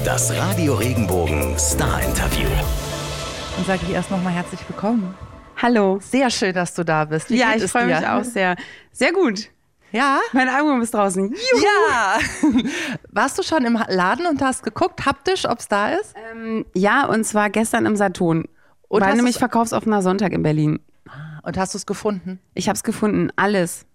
Das Radio Regenbogen Star Interview. Dann sage ich erst nochmal herzlich willkommen. Hallo. Sehr schön, dass du da bist. Wie ja, geht ich freue dir? mich auch sehr. Sehr gut. Ja? Mein Album ist draußen. Juhu. Ja. Warst du schon im Laden und hast geguckt, haptisch, ob es da ist? Ähm, ja, und zwar gestern im Saturn. Und War nämlich verkaufsoffener Sonntag in Berlin. Und hast du es gefunden? Ich habe es gefunden, alles.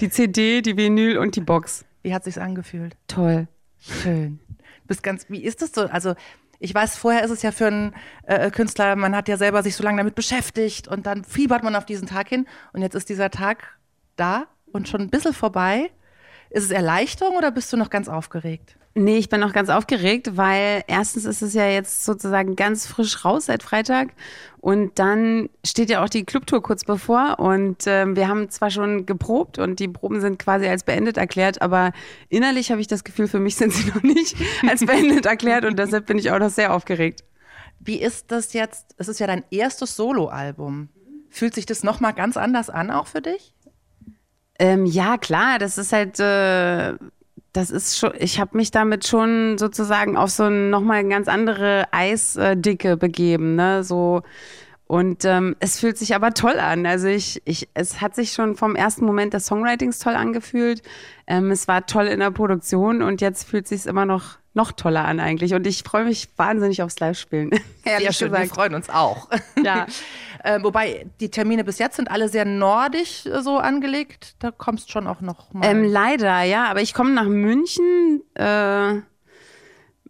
Die CD, die Vinyl und die Box. Wie hat sich's angefühlt? Toll. Schön. Bist ganz, wie ist das so? Also, ich weiß, vorher ist es ja für einen äh, Künstler, man hat ja selber sich so lange damit beschäftigt und dann fiebert man auf diesen Tag hin und jetzt ist dieser Tag da und schon ein bisschen vorbei. Ist es Erleichterung oder bist du noch ganz aufgeregt? Nee, ich bin noch ganz aufgeregt, weil erstens ist es ja jetzt sozusagen ganz frisch raus seit Freitag und dann steht ja auch die Clubtour kurz bevor und ähm, wir haben zwar schon geprobt und die Proben sind quasi als beendet erklärt, aber innerlich habe ich das Gefühl, für mich sind sie noch nicht als beendet erklärt und deshalb bin ich auch noch sehr aufgeregt. Wie ist das jetzt? Es ist ja dein erstes Soloalbum. Fühlt sich das nochmal ganz anders an, auch für dich? Ähm, ja, klar, das ist halt, äh, das ist schon, ich habe mich damit schon sozusagen auf so ein, nochmal eine ganz andere Eisdicke begeben, ne, so. Und ähm, es fühlt sich aber toll an. Also ich, ich, es hat sich schon vom ersten Moment des Songwritings toll angefühlt. Ähm, es war toll in der Produktion und jetzt fühlt sich immer noch noch toller an eigentlich. Und ich freue mich wahnsinnig aufs Live-Spielen. Sehr schön, wir freuen uns auch. Ja. äh, wobei die Termine bis jetzt sind alle sehr nordisch äh, so angelegt. Da kommst schon auch noch mal. Ähm, leider, ja, aber ich komme nach München äh,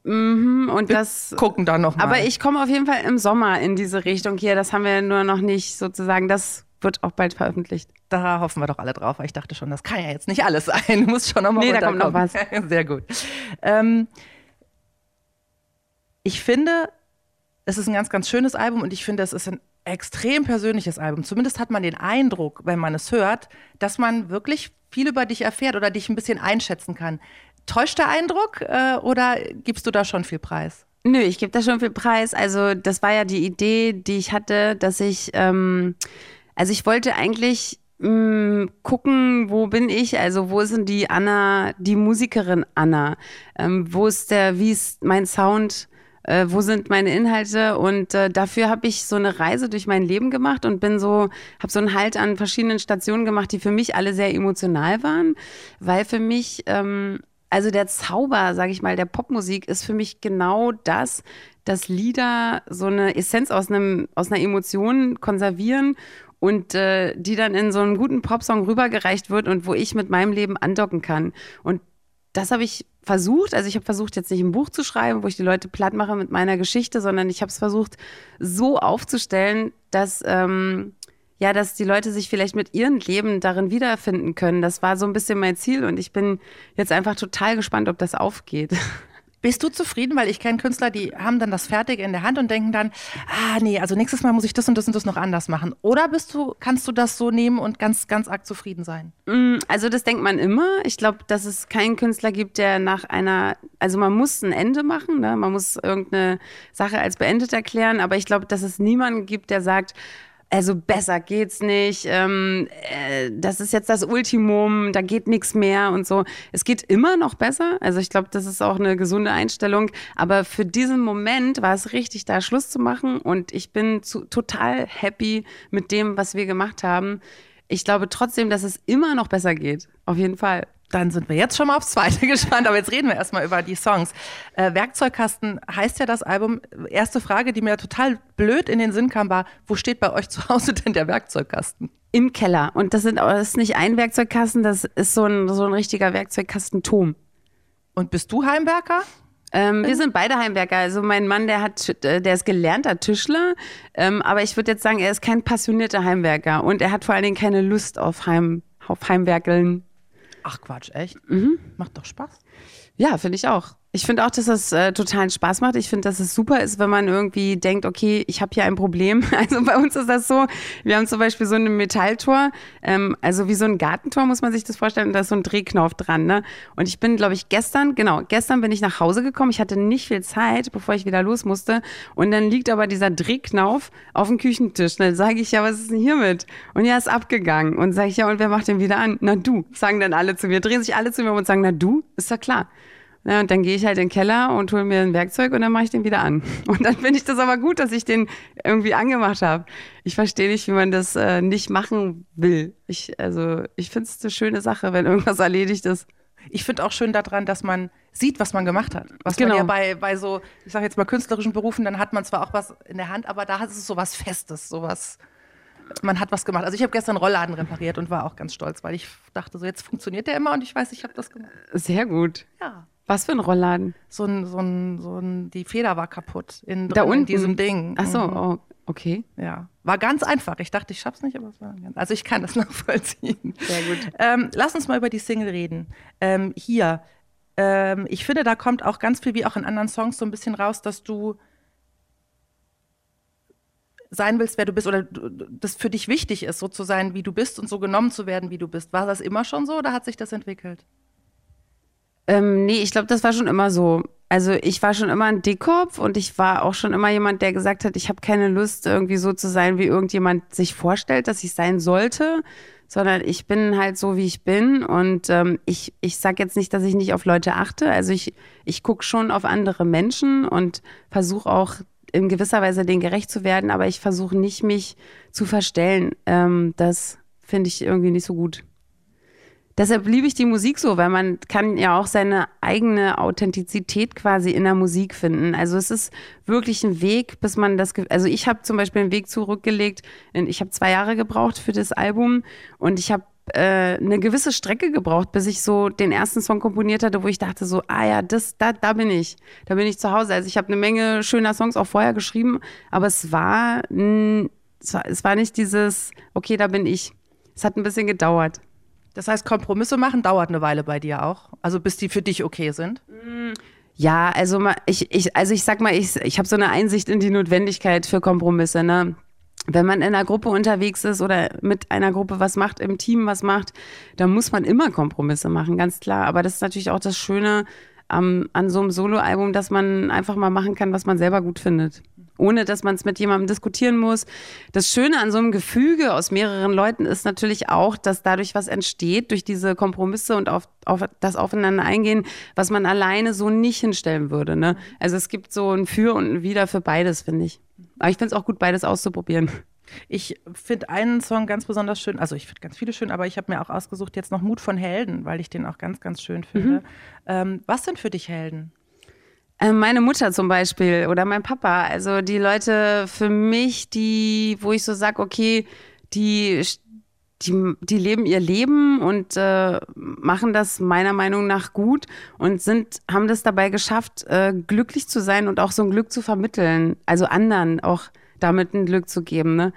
mhm, und das. gucken da noch mal. Aber ich komme auf jeden Fall im Sommer in diese Richtung hier. Das haben wir nur noch nicht sozusagen. Das wird auch bald veröffentlicht. da hoffen wir doch alle drauf. weil Ich dachte schon, das kann ja jetzt nicht alles sein. Du musst schon noch mal Nee, da kommt noch runterkommen. Sehr gut. Ähm, ich finde, es ist ein ganz, ganz schönes Album und ich finde, es ist ein extrem persönliches Album. Zumindest hat man den Eindruck, wenn man es hört, dass man wirklich viel über dich erfährt oder dich ein bisschen einschätzen kann. Täuscht der Eindruck äh, oder gibst du da schon viel Preis? Nö, ich gebe da schon viel Preis. Also das war ja die Idee, die ich hatte, dass ich, ähm, also ich wollte eigentlich mh, gucken, wo bin ich? Also wo ist denn die Anna, die Musikerin Anna? Ähm, wo ist der, wie ist mein Sound? Äh, wo sind meine Inhalte? Und äh, dafür habe ich so eine Reise durch mein Leben gemacht und bin so, habe so einen Halt an verschiedenen Stationen gemacht, die für mich alle sehr emotional waren, weil für mich ähm, also der Zauber, sage ich mal, der Popmusik ist für mich genau das, dass Lieder so eine Essenz aus einem aus einer Emotion konservieren und äh, die dann in so einen guten Popsong rübergereicht wird und wo ich mit meinem Leben andocken kann. Und das habe ich versucht. Also ich habe versucht, jetzt nicht ein Buch zu schreiben, wo ich die Leute platt mache mit meiner Geschichte, sondern ich habe es versucht, so aufzustellen, dass ähm, ja, dass die Leute sich vielleicht mit ihrem Leben darin wiederfinden können. Das war so ein bisschen mein Ziel und ich bin jetzt einfach total gespannt, ob das aufgeht. Bist du zufrieden? Weil ich kenne Künstler, die haben dann das Fertige in der Hand und denken dann, ah nee, also nächstes Mal muss ich das und das und das noch anders machen. Oder bist du, kannst du das so nehmen und ganz, ganz arg zufrieden sein? Mm, Also das denkt man immer. Ich glaube, dass es keinen Künstler gibt, der nach einer, also man muss ein Ende machen, ne? man muss irgendeine Sache als beendet erklären, aber ich glaube, dass es niemanden gibt, der sagt, also besser geht's nicht, ähm, äh, das ist jetzt das Ultimum, da geht nichts mehr und so. Es geht immer noch besser, also ich glaube, das ist auch eine gesunde Einstellung, aber für diesen Moment war es richtig, da Schluss zu machen und ich bin zu, total happy mit dem, was wir gemacht haben. Ich glaube trotzdem, dass es immer noch besser geht, auf jeden Fall. Dann sind wir jetzt schon mal aufs Zweite gespannt, aber jetzt reden wir erstmal über die Songs. Äh, Werkzeugkasten heißt ja das Album. Erste Frage, die mir total blöd in den Sinn kam, war, wo steht bei euch zu Hause denn der Werkzeugkasten? Im Keller. Und das, sind, das ist nicht ein Werkzeugkasten, das ist so ein, so ein richtiger Werkzeugkastenturm. Und bist du Heimwerker? Ähm, wir sind beide Heimwerker. Also mein Mann, der hat, äh, der ist gelernter Tischler, ähm, aber ich würde jetzt sagen, er ist kein passionierter Heimwerker und er hat vor allen Dingen keine Lust auf, Heim, auf Heimwerkeln. Ach Quatsch, echt? Macht doch Spaß. Ja, finde ich auch. Ich finde auch, dass das äh, totalen Spaß macht. Ich finde, dass es super ist, wenn man irgendwie denkt, okay, ich habe hier ein Problem. Also bei uns ist das so, wir haben zum Beispiel so ein Metalltor, ähm, also wie so ein Gartentor muss man sich das vorstellen, und da ist so ein Drehknopf dran. Ne? Und ich bin, glaube ich, gestern, genau, gestern bin ich nach Hause gekommen. Ich hatte nicht viel Zeit, bevor ich wieder los musste. Und dann liegt aber dieser Drehknauf auf dem Küchentisch. Dann sage ich, ja, was ist denn hiermit? Und ja, ist abgegangen. Und sage ich, ja, und wer macht den wieder an? Na du, sagen dann alle zu mir, drehen sich alle zu mir um und sagen, na du, ist ja klar. Ja, und dann gehe ich halt in den Keller und hole mir ein Werkzeug und dann mache ich den wieder an. Und dann finde ich das aber gut, dass ich den irgendwie angemacht habe. Ich verstehe nicht, wie man das äh, nicht machen will. Ich, also, ich finde es eine schöne Sache, wenn irgendwas erledigt ist. Ich finde auch schön daran, dass man sieht, was man gemacht hat. Was Genau. man ja bei, bei so, ich sage jetzt mal künstlerischen Berufen, dann hat man zwar auch was in der Hand, aber da ist es so was Festes, sowas. Man hat was gemacht. Also ich habe gestern Rollladen repariert und war auch ganz stolz, weil ich dachte so, jetzt funktioniert der immer und ich weiß, ich habe das gemacht. Sehr gut. Ja. Was für ein Rollladen? So ein, so ein, so ein, die Feder war kaputt in, Da unten? in diesem Ding. Ach so, Mhm. oh, okay. Ja. War ganz einfach. Ich dachte, ich schaff's nicht, aber es war ganz, also ich kann das nachvollziehen. Sehr gut. Ähm, lass uns mal über die Single reden. Ähm, hier. Ähm, ich finde, da kommt auch ganz viel, wie auch in anderen Songs, so ein bisschen raus, dass du sein willst, wer du bist, oder das für dich wichtig ist, so zu sein, wie du bist und so genommen zu werden, wie du bist. War das immer schon so oder hat sich das entwickelt? Ähm, nee, ich glaube, das war schon immer so. Also ich war schon immer ein Dickkopf und ich war auch schon immer jemand, der gesagt hat, ich habe keine Lust, irgendwie so zu sein, wie irgendjemand sich vorstellt, dass ich sein sollte, sondern ich bin halt so, wie ich bin. Und ähm, ich, ich sage jetzt nicht, dass ich nicht auf Leute achte. Also ich, ich gucke schon auf andere Menschen und versuche auch in gewisser Weise denen gerecht zu werden, aber ich versuche nicht, mich zu verstellen. Ähm, das finde ich irgendwie nicht so gut. Deshalb liebe ich die Musik so, weil man kann ja auch seine eigene Authentizität quasi in der Musik finden. Also es ist wirklich ein Weg, bis man das, also ich habe zum Beispiel einen Weg zurückgelegt. Ich habe zwei Jahre gebraucht für das Album und ich habe äh, eine gewisse Strecke gebraucht, bis ich so den ersten Song komponiert hatte, wo ich dachte so, ah ja, das, da, da bin ich, da bin ich zu Hause. Also ich habe eine Menge schöner Songs auch vorher geschrieben, aber es war, mm, es war, es war nicht dieses, okay, da bin ich. Es hat ein bisschen gedauert. Das heißt, Kompromisse machen dauert eine Weile bei dir auch. Also bis die für dich okay sind. Ja, also ich, ich, also ich sag mal, ich, ich habe so eine Einsicht in die Notwendigkeit für Kompromisse. Ne? Wenn man in einer Gruppe unterwegs ist oder mit einer Gruppe was macht, im Team was macht, dann muss man immer Kompromisse machen, ganz klar. Aber das ist natürlich auch das Schöne am, an so einem Soloalbum, dass man einfach mal machen kann, was man selber gut findet. Ohne dass man es mit jemandem diskutieren muss. Das Schöne an so einem Gefüge aus mehreren Leuten ist natürlich auch, dass dadurch was entsteht, durch diese Kompromisse und auf, auf das Aufeinander eingehen, was man alleine so nicht hinstellen würde. Ne? Also es gibt so ein Für und ein Wider für beides, finde ich. Aber ich finde es auch gut, beides auszuprobieren. Ich finde einen Song ganz besonders schön, also ich finde ganz viele schön, aber ich habe mir auch ausgesucht jetzt noch Mut von Helden, weil ich den auch ganz, ganz schön finde. Ähm, was sind für dich Helden? Äh, Meine Mutter zum Beispiel oder mein Papa. Also die Leute für mich, die, wo ich so sage, okay, die, die, die leben ihr Leben und äh, machen das meiner Meinung nach gut und sind, haben das dabei geschafft, äh, glücklich zu sein und auch so ein Glück zu vermitteln. Also anderen auch damit ein Glück zu geben. Ne?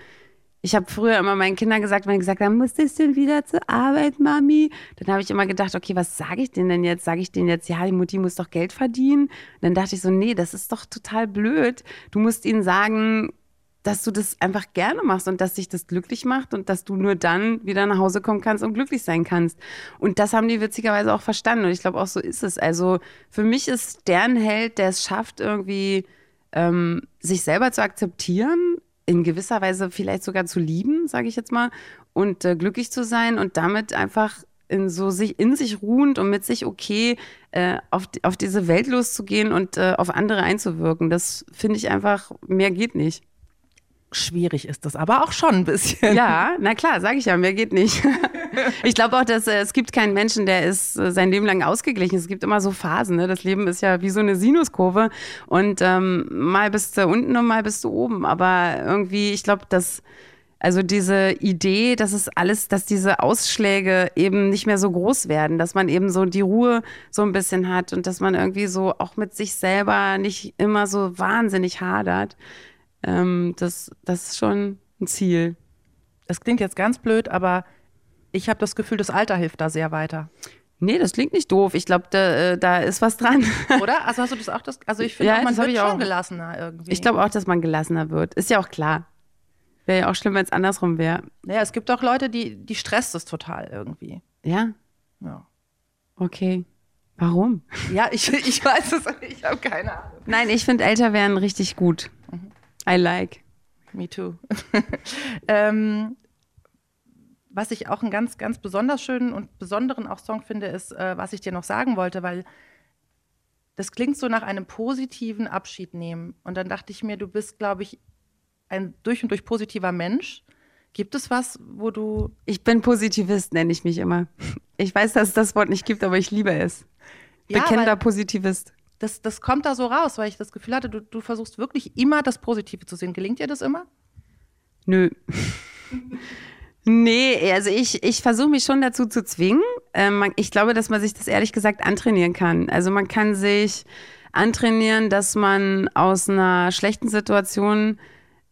Ich habe früher immer meinen Kindern gesagt, wenn die gesagt haben, musstest du wieder zur Arbeit, Mami? Dann habe ich immer gedacht, okay, was sage ich denen denn jetzt? Sage ich denen jetzt, ja, die Mutti muss doch Geld verdienen? Und dann dachte ich so, nee, das ist doch total blöd. Du musst ihnen sagen, dass du das einfach gerne machst und dass dich das glücklich macht und dass du nur dann wieder nach Hause kommen kannst und glücklich sein kannst. Und das haben die witzigerweise auch verstanden und ich glaube auch so ist es. Also für mich ist der ein Held, der es schafft, irgendwie ähm, sich selber zu akzeptieren, in gewisser Weise vielleicht sogar zu lieben, sage ich jetzt mal, und äh, glücklich zu sein und damit einfach in so sich in sich ruhend und mit sich okay äh, auf, auf diese Welt loszugehen und äh, auf andere einzuwirken. Das finde ich einfach, mehr geht nicht. Schwierig ist das aber auch schon ein bisschen. Ja, na klar, sage ich ja, mehr geht nicht. ich glaube auch, dass äh, es gibt keinen Menschen, der ist äh, sein Leben lang ausgeglichen. Es gibt immer so Phasen. Ne? Das Leben ist ja wie so eine Sinuskurve und ähm, mal bist du unten und mal bist du oben. Aber irgendwie, ich glaube, dass also diese Idee, dass es alles, dass diese Ausschläge eben nicht mehr so groß werden, dass man eben so die Ruhe so ein bisschen hat und dass man irgendwie so auch mit sich selber nicht immer so wahnsinnig hadert. Ähm, das, das ist schon ein Ziel. Das klingt jetzt ganz blöd, aber ich habe das Gefühl, das Alter hilft da sehr weiter. Nee, das klingt nicht doof. Ich glaube, da, äh, da ist was dran. Oder? Also hast du das auch das? Also ich finde, Ja, auch, man wird schon auch. gelassener irgendwie. Ich glaube auch, dass man gelassener wird. Ist ja auch klar. Wäre ja auch schlimm, wenn es andersrum wäre. Naja, es gibt auch Leute, die, die stresst es total irgendwie. Ja, Ja, okay. Warum? ja ich, ich weiß es, ich habe keine Ahnung. Nein, ich finde älter werden richtig gut. I like. Me too. ähm, was ich auch einen ganz, ganz besonders schönen und besonderen auch Song finde, ist, äh, was ich dir noch sagen wollte, weil das klingt so nach einem positiven Abschied nehmen. Und dann dachte ich mir, du bist, glaube ich, ein durch und durch positiver Mensch. Gibt es was, wo du. Ich bin Positivist, nenne ich mich immer. Ich weiß, dass es das Wort nicht gibt, aber ich liebe es. Ja, Bekennender Positivist. Das, das kommt da so raus, weil ich das Gefühl hatte, du, du versuchst wirklich immer das Positive zu sehen. Gelingt dir das immer? Nö. nee, also ich, ich versuche mich schon dazu zu zwingen. Ähm, ich glaube, dass man sich das ehrlich gesagt antrainieren kann. Also man kann sich antrainieren, dass man aus einer schlechten Situation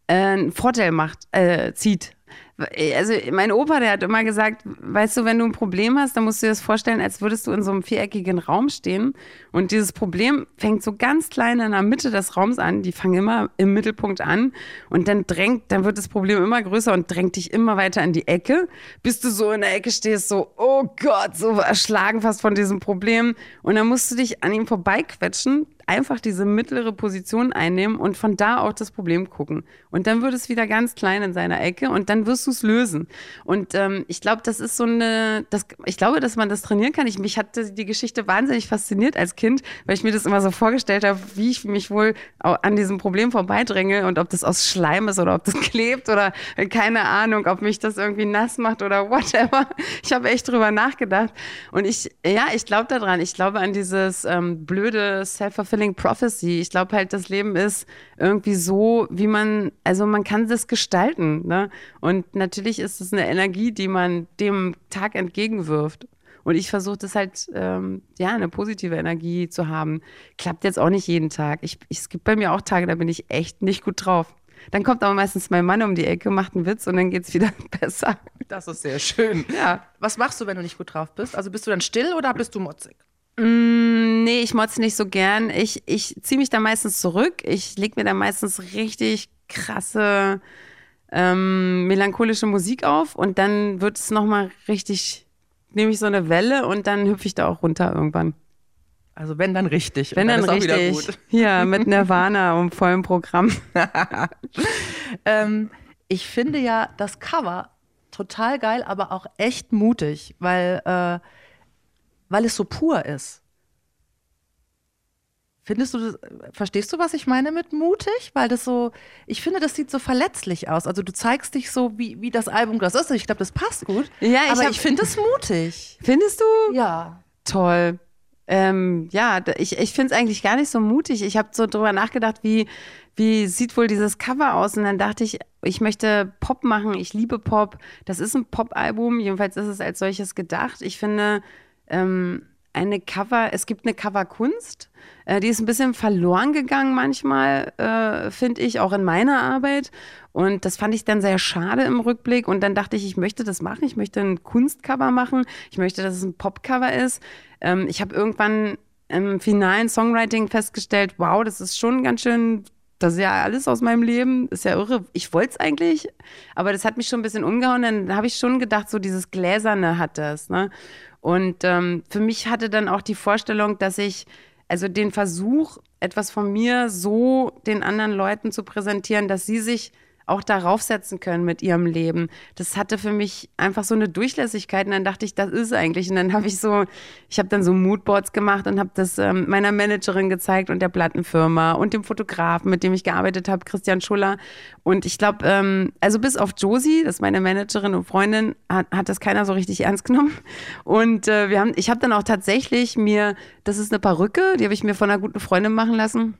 äh, einen Vorteil macht, äh, zieht. Also mein Opa, der hat immer gesagt, weißt du, wenn du ein Problem hast, dann musst du dir das vorstellen, als würdest du in so einem viereckigen Raum stehen. Und dieses Problem fängt so ganz klein in der Mitte des Raums an, die fangen immer im Mittelpunkt an. Und dann drängt, dann wird das Problem immer größer und drängt dich immer weiter in die Ecke, bis du so in der Ecke stehst, so, oh Gott, so erschlagen fast von diesem Problem. Und dann musst du dich an ihm vorbeiquetschen, einfach diese mittlere Position einnehmen und von da auf das Problem gucken. Und dann wird es wieder ganz klein in seiner Ecke und dann wirst du es lösen. Und ähm, ich glaube, das ist so eine, das, ich glaube, dass man das trainieren kann. Ich, mich hatte die Geschichte wahnsinnig fasziniert als Kind, weil ich mir das immer so vorgestellt habe, wie ich mich wohl an diesem Problem vorbeidränge und ob das aus Schleim ist oder ob das klebt oder keine Ahnung, ob mich das irgendwie nass macht oder whatever. Ich habe echt drüber nachgedacht. Und ich, ja, ich glaube daran. Ich glaube an dieses ähm, blöde Self-Fulfilling Prophecy. Ich glaube halt, das Leben ist irgendwie so, wie man, also man kann das gestalten. Ne? Und natürlich ist es eine Energie, die man dem Tag entgegenwirft. Und ich versuche das halt, ähm, ja, eine positive Energie zu haben. Klappt jetzt auch nicht jeden Tag. Ich, ich, es gibt bei mir auch Tage, da bin ich echt nicht gut drauf. Dann kommt aber meistens mein Mann um die Ecke, macht einen Witz und dann geht's wieder besser. Das ist sehr schön. Ja. Was machst du, wenn du nicht gut drauf bist? Also bist du dann still oder bist du motzig? Mm, nee, ich motze nicht so gern. Ich, ich ziehe mich da meistens zurück. Ich lege mir da meistens richtig krasse ähm, melancholische Musik auf und dann wird es nochmal richtig, nehme ich so eine Welle und dann hüpfe ich da auch runter irgendwann. Also wenn dann richtig. Wenn Und dann, ist auch wieder richtig. gut. Ja, mit Nirvana und vollem Programm. Ähm, ich finde ja das Cover total geil, aber auch echt mutig, weil, äh, weil es so pur ist. Findest du das, verstehst du, was ich meine mit mutig? Weil das so, ich finde, das sieht so verletzlich aus. Also du zeigst dich so, wie, wie das Album das ist. Ich glaube, das passt gut. Ja, ich aber hab- ich finde es mutig. Findest du? Ja. Toll. Ähm, ja, ich, ich finde es eigentlich gar nicht so mutig. Ich habe so drüber nachgedacht, wie, wie sieht wohl dieses Cover aus? Und dann dachte ich, ich möchte Pop machen. Ich liebe Pop. Das ist ein Pop-Album. Jedenfalls ist es als solches gedacht. Ich finde, ähm, eine Cover, es gibt eine Coverkunst, äh, die ist ein bisschen verloren gegangen manchmal, äh, finde ich, auch in meiner Arbeit. Und das fand ich dann sehr schade im Rückblick. Und dann dachte ich, ich möchte das machen. Ich möchte ein Kunstcover machen. Ich möchte, dass es ein Popcover ist. Ähm, ich habe irgendwann im finalen Songwriting festgestellt, wow, das ist schon ganz schön das ist ja alles aus meinem Leben, ist ja irre. Ich wollte es eigentlich, aber das hat mich schon ein bisschen umgehauen. Dann habe ich schon gedacht, so dieses Gläserne hat das. Ne? Und ähm, für mich hatte dann auch die Vorstellung, dass ich, also den Versuch, etwas von mir so den anderen Leuten zu präsentieren, dass sie sich auch darauf setzen können mit ihrem Leben. Das hatte für mich einfach so eine Durchlässigkeit und dann dachte ich, das ist eigentlich. Und dann habe ich so, ich habe dann so Moodboards gemacht und habe das ähm, meiner Managerin gezeigt und der Plattenfirma und dem Fotografen, mit dem ich gearbeitet habe, Christian Schuller. Und ich glaube, ähm, also bis auf Josie, das ist meine Managerin und Freundin, hat, hat das keiner so richtig ernst genommen. Und äh, wir haben, ich habe dann auch tatsächlich mir, das ist eine Perücke, die habe ich mir von einer guten Freundin machen lassen.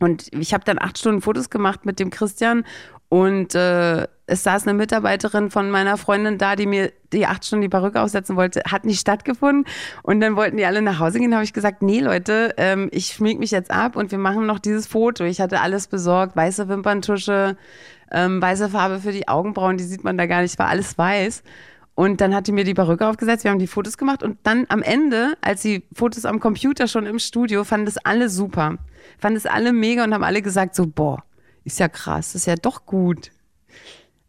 Und ich habe dann acht Stunden Fotos gemacht mit dem Christian und äh, es saß eine Mitarbeiterin von meiner Freundin da, die mir die acht Stunden die Perücke aufsetzen wollte, hat nicht stattgefunden. Und dann wollten die alle nach Hause gehen. habe ich gesagt, nee Leute, ähm, ich schmink mich jetzt ab und wir machen noch dieses Foto. Ich hatte alles besorgt, weiße Wimperntusche, ähm, weiße Farbe für die Augenbrauen, die sieht man da gar nicht, war alles weiß. Und dann hat die mir die Perücke aufgesetzt, wir haben die Fotos gemacht und dann am Ende, als die Fotos am Computer schon im Studio, fanden das alle super. Fanden es alle mega und haben alle gesagt so, boah, ist ja krass, ist ja doch gut.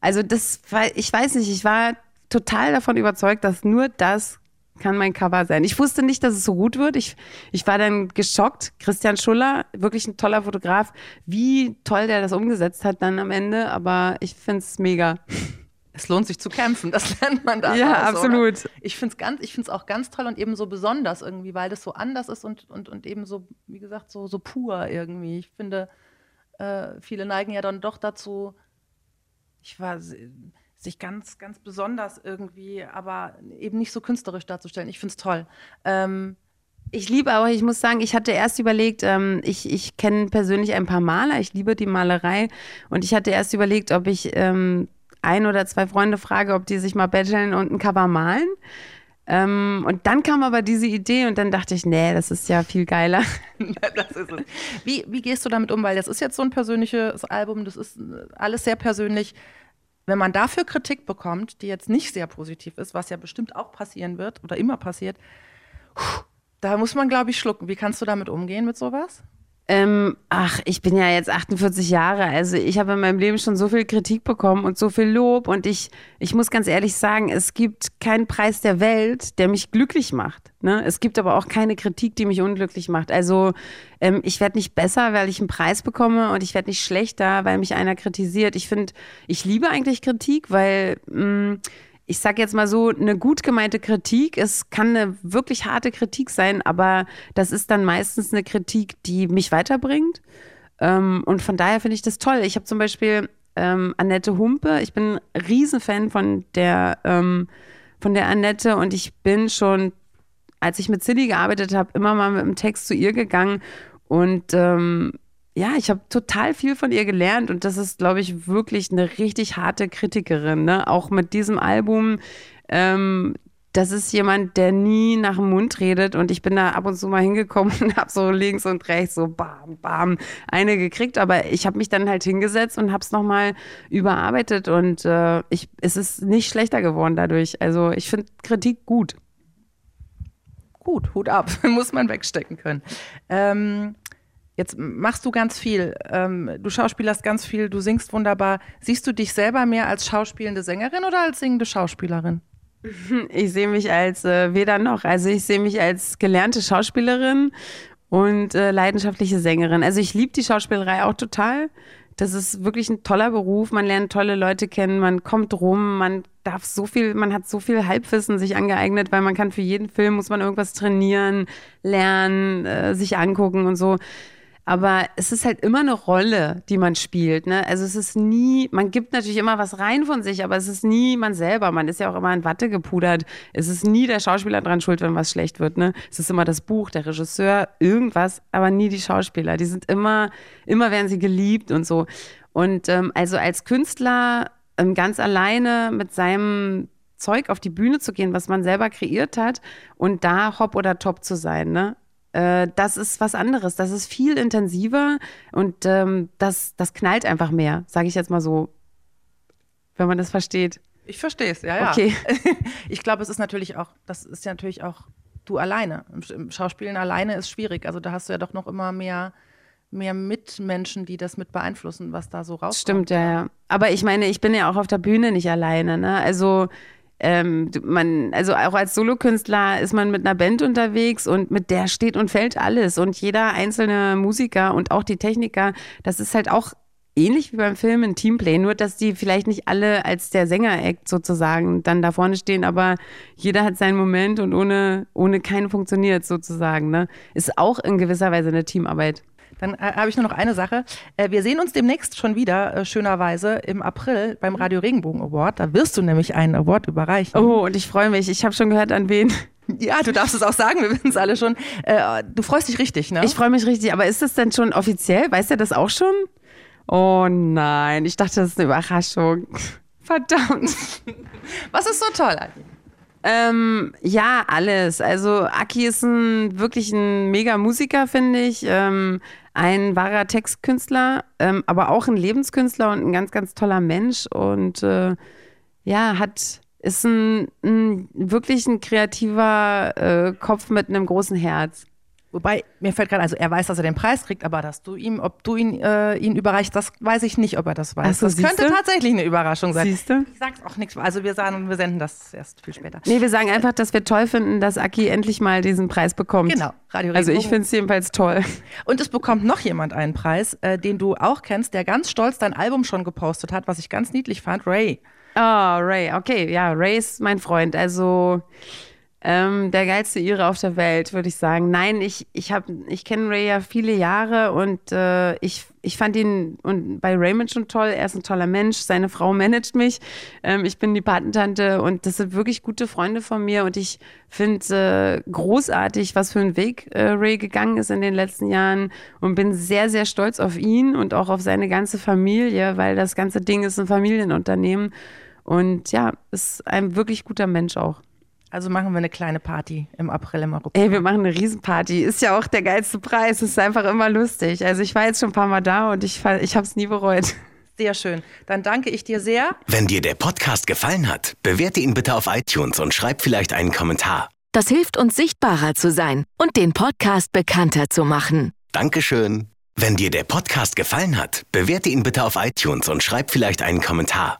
Also das ich weiß nicht, ich war total davon überzeugt, dass nur das kann mein Cover sein. Ich wusste nicht, dass es so gut wird. Ich, ich war dann geschockt. Christian Schuller, wirklich ein toller Fotograf, wie toll der das umgesetzt hat dann am Ende, aber ich finde es mega. es lohnt sich zu kämpfen, das lernt man da. Ja, raus, absolut. Oder? Ich finde es ganz, ich finde es auch ganz toll und eben so besonders irgendwie, weil das so anders ist und, und, und eben so, wie gesagt, so, so pur irgendwie. Ich finde, äh, viele neigen ja dann doch dazu, ich war sich ganz, ganz besonders irgendwie, aber eben nicht so künstlerisch darzustellen. Ich finde es toll. Ähm, ich liebe auch, ich muss sagen, ich hatte erst überlegt, ähm, ich, ich kenne persönlich ein paar Maler, ich liebe die Malerei und ich hatte erst überlegt, ob ich ähm, ein oder zwei Freunde frage, ob die sich mal betteln und ein Cover malen. Ähm, und dann kam aber diese Idee und dann dachte ich, nee, das ist ja viel geiler. Wie, wie gehst du damit um? Weil das ist jetzt so ein persönliches Album, das ist alles sehr persönlich. Wenn man dafür Kritik bekommt, die jetzt nicht sehr positiv ist, was ja bestimmt auch passieren wird oder immer passiert, da muss man, glaube ich, schlucken. Wie kannst du damit umgehen mit sowas? Ähm, ach, ich bin ja jetzt 48 Jahre, also ich habe in meinem Leben schon so viel Kritik bekommen und so viel Lob und ich, ich muss ganz ehrlich sagen, es gibt keinen Preis der Welt, der mich glücklich macht. Ne? Es gibt aber auch keine Kritik, die mich unglücklich macht. Also ähm, ich werde nicht besser, weil ich einen Preis bekomme und ich werde nicht schlechter, weil mich einer kritisiert. Ich finde, ich liebe eigentlich Kritik, weil mh, mm, ich sage jetzt mal so, eine gut gemeinte Kritik, es kann eine wirklich harte Kritik sein, aber das ist dann meistens eine Kritik, die mich weiterbringt. Ähm, und von daher finde ich das toll. Ich habe zum Beispiel ähm, Annette Humpe, ich bin ein Riesenfan von der, ähm, von der Annette und ich bin schon, als ich mit Silly gearbeitet habe, immer mal mit dem Text zu ihr gegangen und ähm, ja, ich habe total viel von ihr gelernt und das ist, glaube ich, wirklich eine richtig harte Kritikerin. Ne? Auch mit diesem Album. Ähm, das ist jemand, der nie nach dem Mund redet und ich bin da ab und zu mal hingekommen und habe so links und rechts so bam, bam eine gekriegt, aber ich habe mich dann halt hingesetzt und habe es nochmal überarbeitet und äh, ich, es ist nicht schlechter geworden dadurch. Also ich finde Kritik gut. Gut, Hut ab, muss man wegstecken können. Ähm, Jetzt machst du ganz viel. Ähm, du schauspielerst ganz viel, du singst wunderbar. Siehst du dich selber mehr als schauspielende Sängerin oder als singende Schauspielerin? Ich sehe mich als äh, weder noch. Also ich sehe mich als gelernte Schauspielerin und äh, leidenschaftliche Sängerin. Also ich liebe die Schauspielerei auch total. Das ist wirklich ein toller Beruf. Man lernt tolle Leute kennen, man kommt rum, man darf so viel, man hat so viel Halbwissen sich angeeignet, weil man kann für jeden Film muss man irgendwas trainieren, lernen, äh, sich angucken und so. Aber es ist halt immer eine Rolle, die man spielt. Ne? Also es ist nie, man gibt natürlich immer was rein von sich, aber es ist nie man selber. Man ist ja auch immer in Watte gepudert. Es ist nie der Schauspieler dran schuld, wenn was schlecht wird. Ne? Es ist immer das Buch, der Regisseur, irgendwas, aber nie die Schauspieler. Die sind immer, immer werden sie geliebt und so. Und ähm, also als Künstler ähm, ganz alleine mit seinem Zeug auf die Bühne zu gehen, was man selber kreiert hat und da hopp oder top zu sein. Ne? Äh, das ist was anderes. Das ist viel intensiver und ähm, das, das knallt einfach mehr, sage ich jetzt mal so, wenn man das versteht. Ich verstehe es, ja, ja. Okay. Ich glaube, es ist natürlich auch, das ist ja natürlich auch du alleine. Im Schauspielen alleine ist schwierig. Also da hast du ja doch noch immer mehr, mehr Mitmenschen, die das mit beeinflussen, was da so rauskommt. Stimmt, ja, ja. Aber ich meine, ich bin ja auch auf der Bühne nicht alleine. Ne? Also ähm, man, also auch als Solokünstler ist man mit einer Band unterwegs und mit der steht und fällt alles. Und jeder einzelne Musiker und auch die Techniker, das ist halt auch ähnlich wie beim Film ein Teamplay, nur dass die vielleicht nicht alle als der Sänger-Act sozusagen dann da vorne stehen, aber jeder hat seinen Moment und ohne, ohne keinen funktioniert sozusagen. Ne? Ist auch in gewisser Weise eine Teamarbeit. Dann äh, habe ich nur noch eine Sache. Äh, wir sehen uns demnächst schon wieder, äh, schönerweise, im April beim Radio Regenbogen Award. Da wirst du nämlich einen Award überreichen. Oh, und ich freue mich. Ich habe schon gehört, an wen. Ja, du darfst es auch sagen, wir wissen es alle schon. Äh, du freust dich richtig, ne? Ich freue mich richtig, aber ist das denn schon offiziell? Weiß er das auch schon? Oh nein, ich dachte, das ist eine Überraschung. Verdammt. Was ist so toll ihm? Ähm, ja, alles. Also Aki ist ein wirklich ein mega Musiker, finde ich. Ähm, ein wahrer Textkünstler, ähm, aber auch ein Lebenskünstler und ein ganz, ganz toller Mensch. Und äh, ja, hat, ist ein, ein wirklich ein kreativer äh, Kopf mit einem großen Herz. Wobei, mir fällt gerade, also er weiß, dass er den Preis kriegt, aber dass du ihm, ob du ihn, äh, ihn überreichst, das weiß ich nicht, ob er das weiß. So, das könnte du? tatsächlich eine Überraschung sein. Siehst du? Ich sag's auch nichts. Also wir sagen, wir senden das erst viel später. Nee, wir sagen einfach, dass wir toll finden, dass Aki endlich mal diesen Preis bekommt. Genau, Radio Also ich finde es jedenfalls toll. Und es bekommt noch jemand einen Preis, äh, den du auch kennst, der ganz stolz dein Album schon gepostet hat, was ich ganz niedlich fand. Ray. Oh, Ray, okay, ja, Ray ist mein Freund. Also ähm, der geilste Ire auf der Welt, würde ich sagen. Nein, ich, ich, ich kenne Ray ja viele Jahre und äh, ich, ich fand ihn und bei Raymond schon toll. Er ist ein toller Mensch. Seine Frau managt mich. Ähm, ich bin die Patentante und das sind wirklich gute Freunde von mir. Und ich finde äh, großartig, was für einen Weg äh, Ray gegangen ist in den letzten Jahren und bin sehr, sehr stolz auf ihn und auch auf seine ganze Familie, weil das ganze Ding ist ein Familienunternehmen. Und ja, ist ein wirklich guter Mensch auch. Also machen wir eine kleine Party im April im Europa. Ey, wir machen eine Riesenparty. Ist ja auch der geilste Preis. Ist einfach immer lustig. Also ich war jetzt schon ein paar Mal da und ich, ich habe es nie bereut. Sehr schön. Dann danke ich dir sehr. Wenn dir der Podcast gefallen hat, bewerte ihn bitte auf iTunes und schreib vielleicht einen Kommentar. Das hilft uns sichtbarer zu sein und den Podcast bekannter zu machen. Dankeschön. Wenn dir der Podcast gefallen hat, bewerte ihn bitte auf iTunes und schreib vielleicht einen Kommentar.